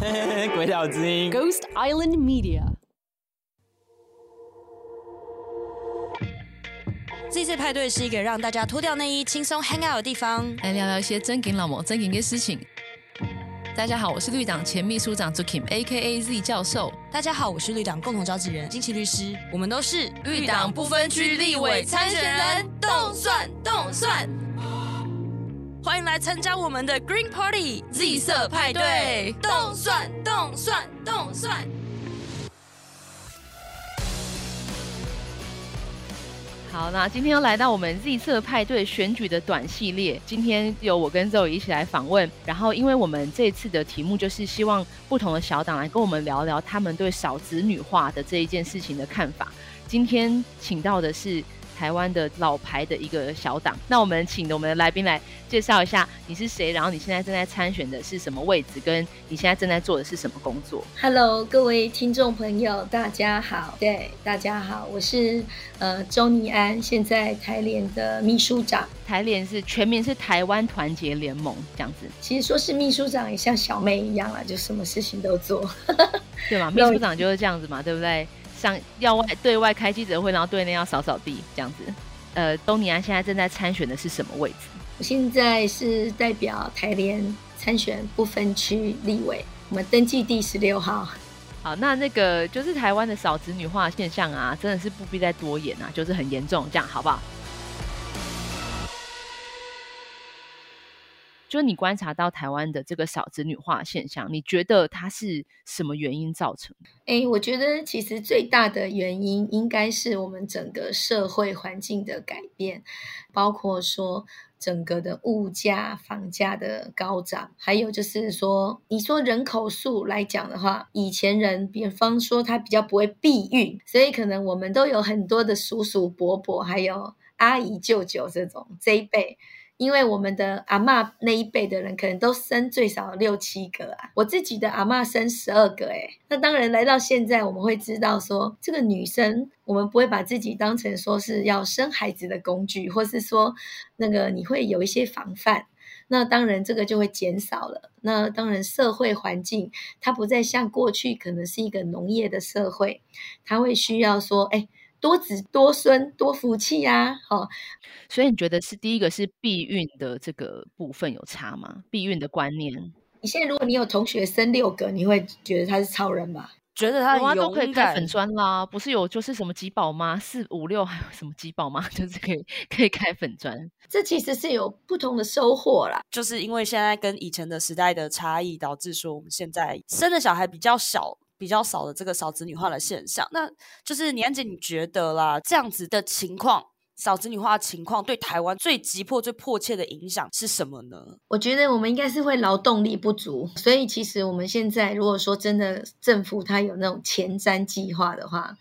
鬼岛之音，Ghost Island Media。Z 世派对是一个让大家脱掉内衣、轻松 hang out 的地方，来聊聊一些真金老母、真金的事情。大家好，我是绿党前秘书长 Zukim，A.K.A. Z 教授。大家好，我是绿党共同召集人金奇律师。我们都是绿党不分区立委参选人，动算动算。欢迎来参加我们的 Green Party Z 色派对，动算动算动算。好，那今天又来到我们 Z 色派对选举的短系列。今天由我跟 Zoe 一起来访问。然后，因为我们这次的题目就是希望不同的小党来跟我们聊聊他们对少子女化的这一件事情的看法。今天请到的是。台湾的老牌的一个小党，那我们请我们的来宾来介绍一下你是谁，然后你现在正在参选的是什么位置，跟你现在正在做的是什么工作？Hello，各位听众朋友，大家好。对，大家好，我是呃周尼安，现在台联的秘书长。台联是全名是台湾团结联盟，这样子。其实说是秘书长也像小妹一样啊，就什么事情都做，对吗？秘书长就是这样子嘛，对不对？像要外对外开记者会，然后对内要扫扫地这样子。呃，东尼安现在正在参选的是什么位置？我现在是代表台联参选不分区立委，我们登记第十六号。好，那那个就是台湾的少子女化现象啊，真的是不必再多言啊，就是很严重，这样好不好？就你观察到台湾的这个少子女化现象，你觉得它是什么原因造成？诶，我觉得其实最大的原因应该是我们整个社会环境的改变，包括说整个的物价、房价的高涨，还有就是说，你说人口数来讲的话，以前人比方说他比较不会避孕，所以可能我们都有很多的叔叔伯伯，还有阿姨舅舅这种这一辈。因为我们的阿嬷那一辈的人可能都生最少六七个啊，我自己的阿嬷生十二个诶，那当然来到现在，我们会知道说，这个女生我们不会把自己当成说是要生孩子的工具，或是说那个你会有一些防范，那当然这个就会减少了。那当然社会环境它不再像过去可能是一个农业的社会，它会需要说，哎。多子多孙多福气呀，哦，所以你觉得是第一个是避孕的这个部分有差吗？避孕的观念，你现在如果你有同学生六个，你会觉得他是超人吧？觉得他有都可以开粉砖啦，不是有就是什么几宝妈四五六还有什么几宝妈，就是可以可以开粉砖，这其实是有不同的收获啦。就是因为现在跟以前的时代的差异，导致说我们现在生的小孩比较小。比较少的这个少子女化的现象，那就是年姐，你觉得啦，这样子的情况，少子女化的情况对台湾最急迫、最迫切的影响是什么呢？我觉得我们应该是会劳动力不足，所以其实我们现在如果说真的政府它有那种前瞻计划的话。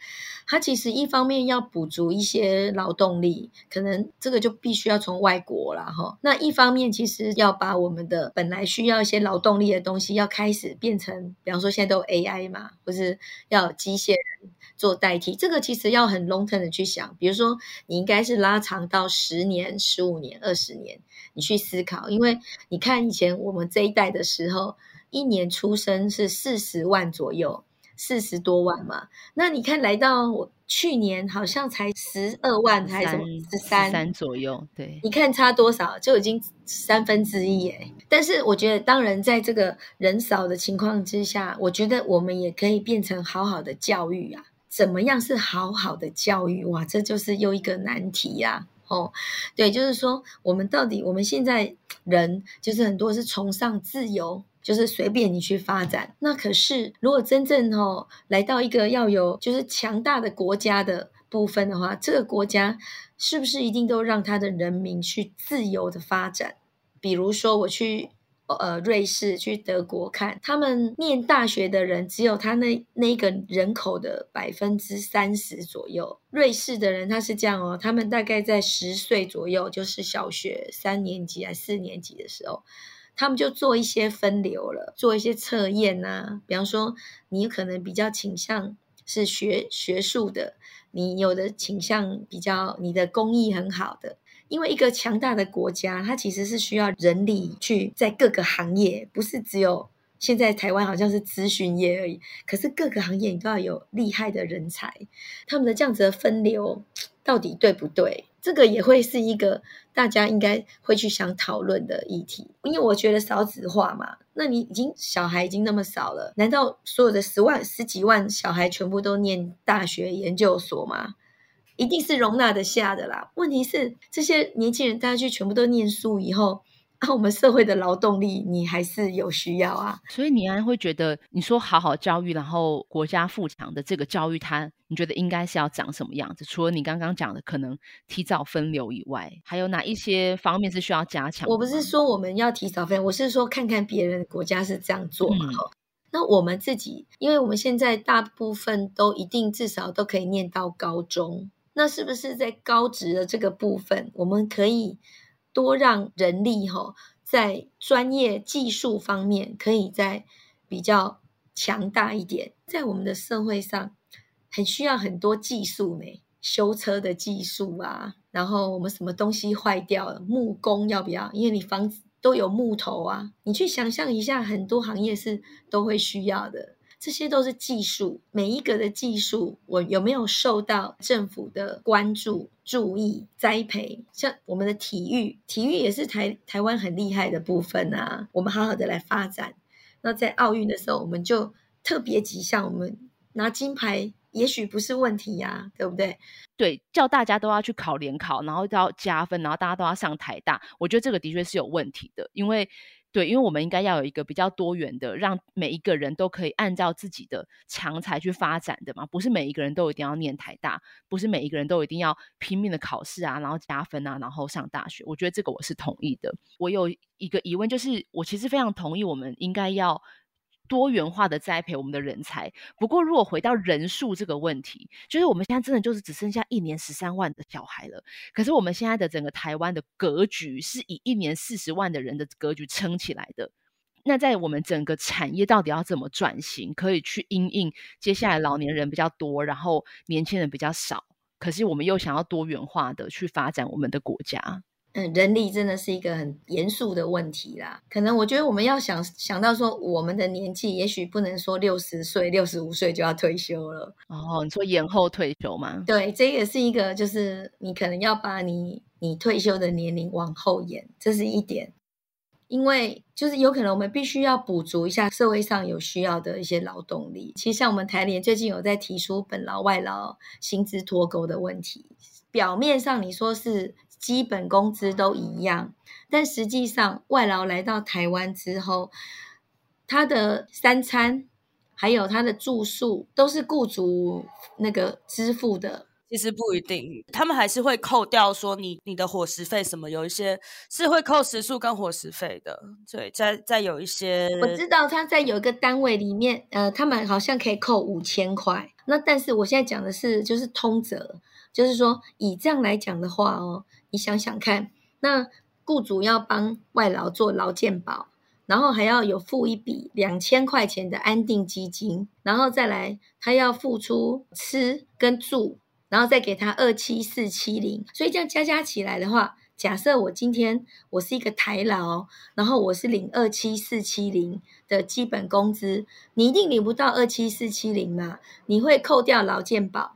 它其实一方面要补足一些劳动力，可能这个就必须要从外国了哈。那一方面其实要把我们的本来需要一些劳动力的东西，要开始变成，比方说现在都有 AI 嘛，或是要机械人做代替。这个其实要很 long term 的去想，比如说你应该是拉长到十年、十五年、二十年，你去思考，因为你看以前我们这一代的时候，一年出生是四十万左右。四十多万嘛，那你看来到我去年好像才十二万还是什么十三三左右，对，你看差多少就已经三分之一耶。但是我觉得，当然在这个人少的情况之下，我觉得我们也可以变成好好的教育啊。怎么样是好好的教育？哇，这就是又一个难题呀。哦，对，就是说我们到底我们现在人就是很多是崇尚自由。就是随便你去发展，那可是如果真正哦来到一个要有就是强大的国家的部分的话，这个国家是不是一定都让他的人民去自由的发展？比如说我去呃瑞士、去德国看，他们念大学的人只有他那那个人口的百分之三十左右。瑞士的人他是这样哦，他们大概在十岁左右，就是小学三年级还四年级的时候。他们就做一些分流了，做一些测验啊。比方说，你可能比较倾向是学学术的，你有的倾向比较你的工艺很好的。因为一个强大的国家，它其实是需要人力去在各个行业，不是只有现在台湾好像是咨询业而已，可是各个行业你都要有厉害的人才，他们的这样子的分流到底对不对？这个也会是一个大家应该会去想讨论的议题，因为我觉得少子化嘛，那你已经小孩已经那么少了，难道所有的十万、十几万小孩全部都念大学研究所吗？一定是容纳得下的啦。问题是这些年轻人大家去全部都念书以后。啊，我们社会的劳动力，你还是有需要啊。所以，你安会觉得，你说好好教育，然后国家富强的这个教育，它你觉得应该是要长什么样子？除了你刚刚讲的可能提早分流以外，还有哪一些方面是需要加强？我不是说我们要提早分流，我是说看看别人国家是这样做嘛。嗯、那我们自己，因为我们现在大部分都一定至少都可以念到高中，那是不是在高职的这个部分，我们可以？多让人力哈，在专业技术方面可以再比较强大一点。在我们的社会上，很需要很多技术呢，修车的技术啊，然后我们什么东西坏掉了，木工要不要？因为你房子都有木头啊，你去想象一下，很多行业是都会需要的。这些都是技术，每一个的技术，我有没有受到政府的关注、注意、栽培？像我们的体育，体育也是台台湾很厉害的部分啊，我们好好的来发展。那在奥运的时候，我们就特别几项，我们拿金牌，也许不是问题呀，对不对？对，叫大家都要去考联考，然后都要加分，然后大家都要上台大，我觉得这个的确是有问题的，因为。对，因为我们应该要有一个比较多元的，让每一个人都可以按照自己的强才去发展的嘛，不是每一个人都一定要念台大，不是每一个人都一定要拼命的考试啊，然后加分啊，然后上大学。我觉得这个我是同意的。我有一个疑问，就是我其实非常同意，我们应该要。多元化的栽培我们的人才。不过，如果回到人数这个问题，就是我们现在真的就是只剩下一年十三万的小孩了。可是我们现在的整个台湾的格局是以一年四十万的人的格局撑起来的。那在我们整个产业到底要怎么转型，可以去因应接下来老年人比较多，然后年轻人比较少，可是我们又想要多元化的去发展我们的国家。嗯，人力真的是一个很严肃的问题啦。可能我觉得我们要想想到说，我们的年纪也许不能说六十岁、六十五岁就要退休了。哦，你说延后退休吗？对，这也是一个，就是你可能要把你你退休的年龄往后延，这是一点。因为就是有可能我们必须要补足一下社会上有需要的一些劳动力。其实像我们台联最近有在提出本劳外劳薪资脱钩的问题，表面上你说是。基本工资都一样，但实际上外劳来到台湾之后，他的三餐还有他的住宿都是雇主那个支付的。其实不一定，他们还是会扣掉说你你的伙食费什么，有一些是会扣食宿跟伙食费的。对，在在有一些，我知道他在有一个单位里面，呃，他们好像可以扣五千块。那但是我现在讲的是就是通则，就是说以这样来讲的话哦。你想想看，那雇主要帮外劳做劳健保，然后还要有付一笔两千块钱的安定基金，然后再来他要付出吃跟住，然后再给他二七四七零，所以这样加加起来的话，假设我今天我是一个台劳，然后我是领二七四七零的基本工资，你一定领不到二七四七零嘛，你会扣掉劳健保。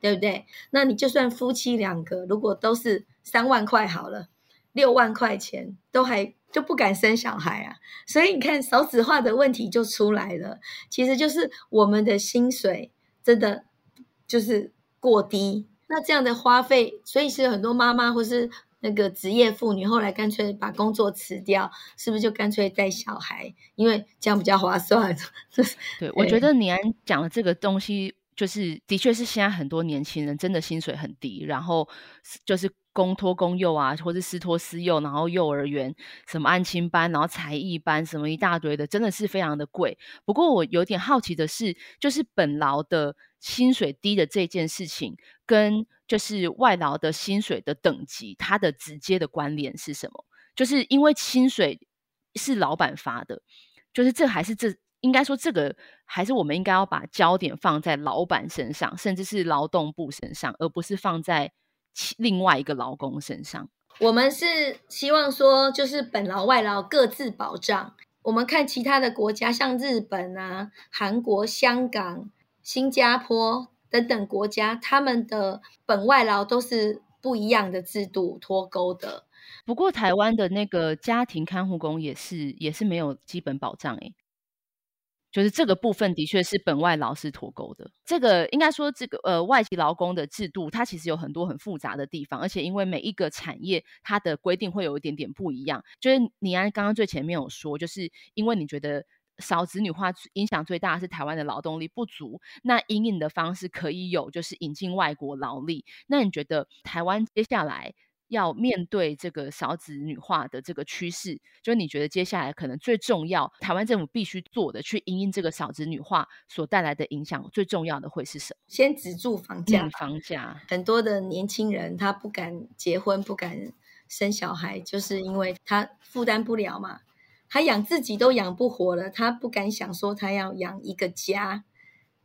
对不对？那你就算夫妻两个，如果都是三万块好了，六万块钱都还就不敢生小孩啊。所以你看少子化的问题就出来了，其实就是我们的薪水真的就是过低。那这样的花费，所以是很多妈妈或是那个职业妇女后来干脆把工作辞掉，是不是就干脆带小孩？因为这样比较划算。对，我觉得你安讲的这个东西。就是，的确是现在很多年轻人真的薪水很低，然后就是公托公幼啊，或者私托私幼，然后幼儿园什么安亲班，然后才艺班什么一大堆的，真的是非常的贵。不过我有点好奇的是，就是本劳的薪水低的这件事情，跟就是外劳的薪水的等级，它的直接的关联是什么？就是因为薪水是老板发的，就是这还是这。应该说，这个还是我们应该要把焦点放在老板身上，甚至是劳动部身上，而不是放在另外一个劳工身上。我们是希望说，就是本劳外劳各自保障，我们看其他的国家，像日本啊、韩国、香港、新加坡等等国家，他们的本外劳都是不一样的制度脱钩的。不过台湾的那个家庭看护工也是也是没有基本保障诶。就是这个部分的确是本外劳是脱钩的。这个应该说，这个呃外籍劳工的制度，它其实有很多很复杂的地方，而且因为每一个产业它的规定会有一点点不一样。就是你安刚刚最前面有说，就是因为你觉得少子女化影响最大是台湾的劳动力不足，那因应的方式可以有就是引进外国劳力。那你觉得台湾接下来？要面对这个少子女化的这个趋势，就是你觉得接下来可能最重要，台湾政府必须做的，去因应这个少子女化所带来的影响，最重要的会是什么？先止住房价，嗯，房价。很多的年轻人他不敢结婚，不敢生小孩，就是因为他负担不了嘛，他养自己都养不活了，他不敢想说他要养一个家，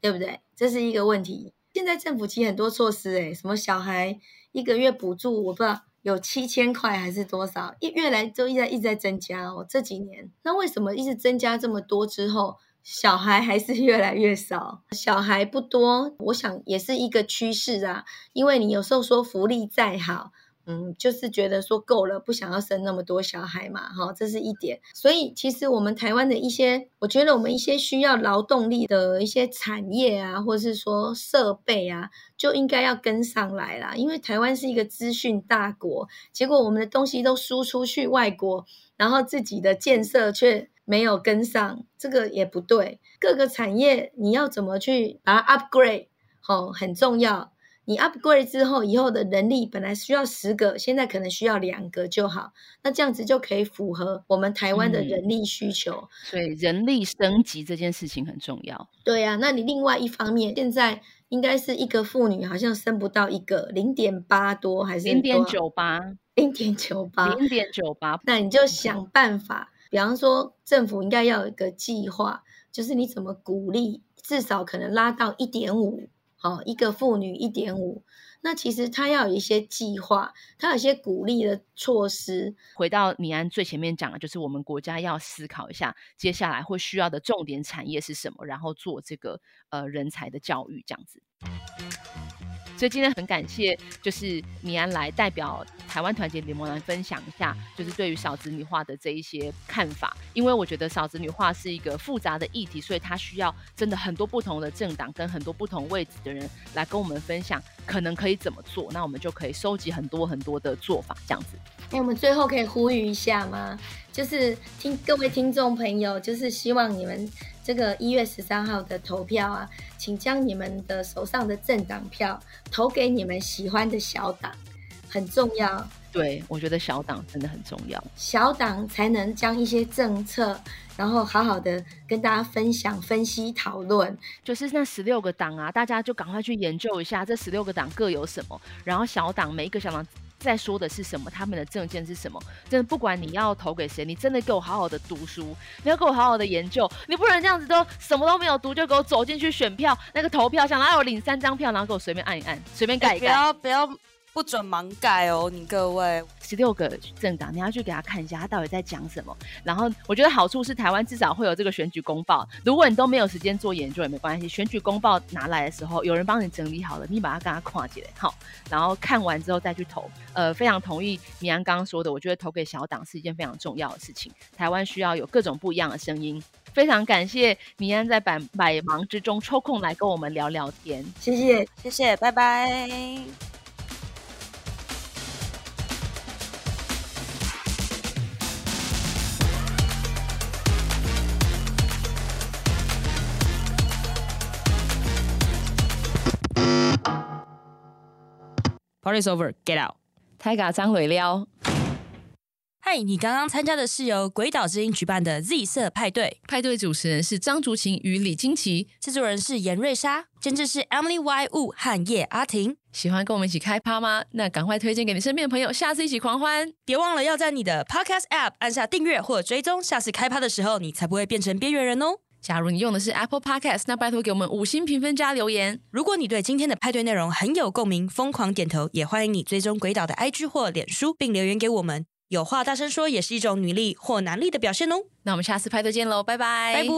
对不对？这是一个问题。现在政府其实很多措施，诶，什么小孩一个月补助，我不知道。有七千块还是多少？一越来就一直在一直在增加哦。这几年，那为什么一直增加这么多之后，小孩还是越来越少？小孩不多，我想也是一个趋势啊。因为你有时候说福利再好。嗯，就是觉得说够了，不想要生那么多小孩嘛，哈，这是一点。所以其实我们台湾的一些，我觉得我们一些需要劳动力的一些产业啊，或是说设备啊，就应该要跟上来啦。因为台湾是一个资讯大国，结果我们的东西都输出去外国，然后自己的建设却没有跟上，这个也不对。各个产业你要怎么去把它 upgrade，哦，很重要。你 upgrade 之后，以后的人力本来需要十个，现在可能需要两个就好。那这样子就可以符合我们台湾的人力需求。嗯，所以人力升级这件事情很重要。对呀，啊，那你另外一方面，现在应该是一个妇女好像生不到一个，零点八多还是零点九八？零点九八，零点九八。那你就想办法，比方说政府应该要有一个计划，就是你怎么鼓励，至少可能拉到一点五。好，一个妇女一点五，那其实他要有一些计划，他有一些鼓励的措施。回到米安最前面讲的，就是我们国家要思考一下，接下来会需要的重点产业是什么，然后做这个呃人才的教育，这样子。所以今天很感谢，就是米安来代表台湾团结联盟来分享一下，就是对于少子女化的这一些看法。因为我觉得少子女化是一个复杂的议题，所以它需要真的很多不同的政党跟很多不同位置的人来跟我们分享，可能可以怎么做，那我们就可以收集很多很多的做法，这样子。那我们最后可以呼吁一下吗？就是听各位听众朋友，就是希望你们。这个一月十三号的投票啊，请将你们的手上的政党票投给你们喜欢的小党，很重要。对，我觉得小党真的很重要，小党才能将一些政策，然后好好的跟大家分享、分析、讨论。就是那十六个党啊，大家就赶快去研究一下这十六个党各有什么，然后小党每一个小党。在说的是什么？他们的证件是什么？真的，不管你要投给谁，你真的给我好好的读书，你要给我好好的研究，你不能这样子都什么都没有读就给我走进去选票，那个投票箱，然后我领三张票，然后给我随便按一按，随便盖一盖，不要不要。不准盲改哦，你各位十六个政党，你要去给他看一下，他到底在讲什么。然后我觉得好处是台湾至少会有这个选举公报，如果你都没有时间做研究也没关系，选举公报拿来的时候，有人帮你整理好了，你把它跟他跨起来，好，然后看完之后再去投。呃，非常同意米安刚刚说的，我觉得投给小党是一件非常重要的事情。台湾需要有各种不一样的声音。非常感谢米安在百百忙之中抽空来跟我们聊聊天，谢谢，谢谢，拜拜。Party's over, get out！太嘎张伟撩。嗨，你刚刚参加的是由鬼岛之音举办的 Z 色派对，派对主持人是张竹琴与李金奇，制作人是严瑞莎，监制是 Emily Y Wu 和叶阿婷。喜欢跟我们一起开趴吗？那赶快推荐给你身边的朋友，下次一起狂欢！别忘了要在你的 Podcast App 按下订阅或追踪，下次开趴的时候你才不会变成边缘人哦。假如你用的是 Apple Podcast，那拜托给我们五星评分加留言。如果你对今天的派对内容很有共鸣，疯狂点头，也欢迎你追踪鬼岛的 IG 或脸书，并留言给我们。有话大声说也是一种女力或男力的表现哦。那我们下次派对见喽，拜拜，拜拜。